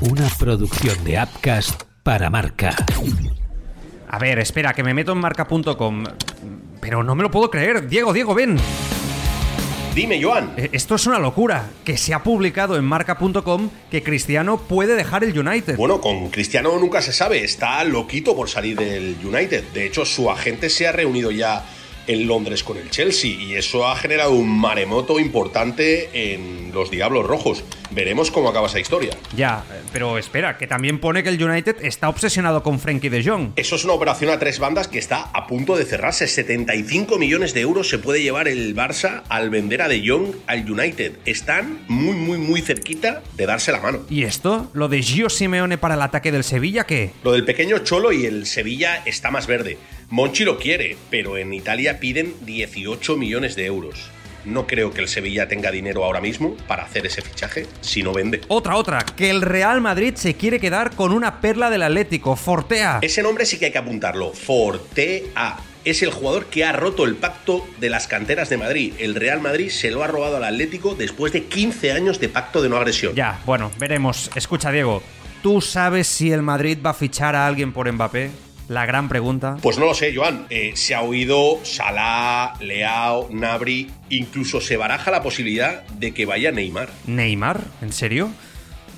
Una producción de Upcast para Marca. A ver, espera, que me meto en marca.com. Pero no me lo puedo creer. Diego, Diego, ven. Dime, Joan. Eh, Esto es una locura. Que se ha publicado en marca.com que Cristiano puede dejar el United. Bueno, con Cristiano nunca se sabe, está loquito por salir del United. De hecho, su agente se ha reunido ya en Londres con el Chelsea y eso ha generado un maremoto importante en los Diablos Rojos. Veremos cómo acaba esa historia. Ya, eh, pero espera, que también pone que el United está obsesionado con Frankie de Jong. Eso es una operación a tres bandas que está a punto de cerrarse. 75 millones de euros se puede llevar el Barça al vender a De Jong al United. Están muy, muy, muy cerquita de darse la mano. ¿Y esto? ¿Lo de Gio Simeone para el ataque del Sevilla qué? Lo del pequeño Cholo y el Sevilla está más verde. Monchi lo quiere, pero en Italia piden 18 millones de euros. No creo que el Sevilla tenga dinero ahora mismo para hacer ese fichaje si no vende. Otra, otra, que el Real Madrid se quiere quedar con una perla del Atlético, Fortea. Ese nombre sí que hay que apuntarlo. Fortea. Es el jugador que ha roto el pacto de las canteras de Madrid. El Real Madrid se lo ha robado al Atlético después de 15 años de pacto de no agresión. Ya, bueno, veremos. Escucha, Diego, ¿tú sabes si el Madrid va a fichar a alguien por Mbappé? La gran pregunta. Pues no lo sé, Joan. Eh, se ha oído Salah, Leao, Nabri. Incluso se baraja la posibilidad de que vaya Neymar. ¿Neymar? ¿En serio?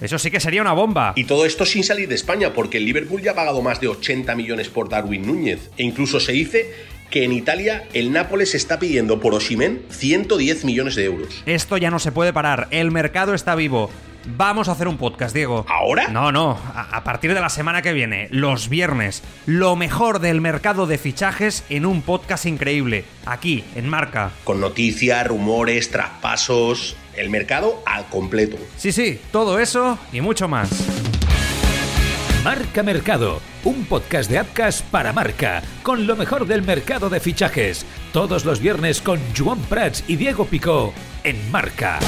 Eso sí que sería una bomba. Y todo esto sin salir de España, porque el Liverpool ya ha pagado más de 80 millones por Darwin Núñez. E incluso se dice que en Italia el Nápoles está pidiendo por Osimen 110 millones de euros. Esto ya no se puede parar. El mercado está vivo. Vamos a hacer un podcast, Diego. ¿Ahora? No, no. A, a partir de la semana que viene, los viernes, lo mejor del mercado de fichajes en un podcast increíble. Aquí, en Marca. Con noticias, rumores, traspasos, el mercado al completo. Sí, sí, todo eso y mucho más. Marca Mercado, un podcast de Upcast para Marca, con lo mejor del mercado de fichajes. Todos los viernes con Joan Prats y Diego Picó en Marca.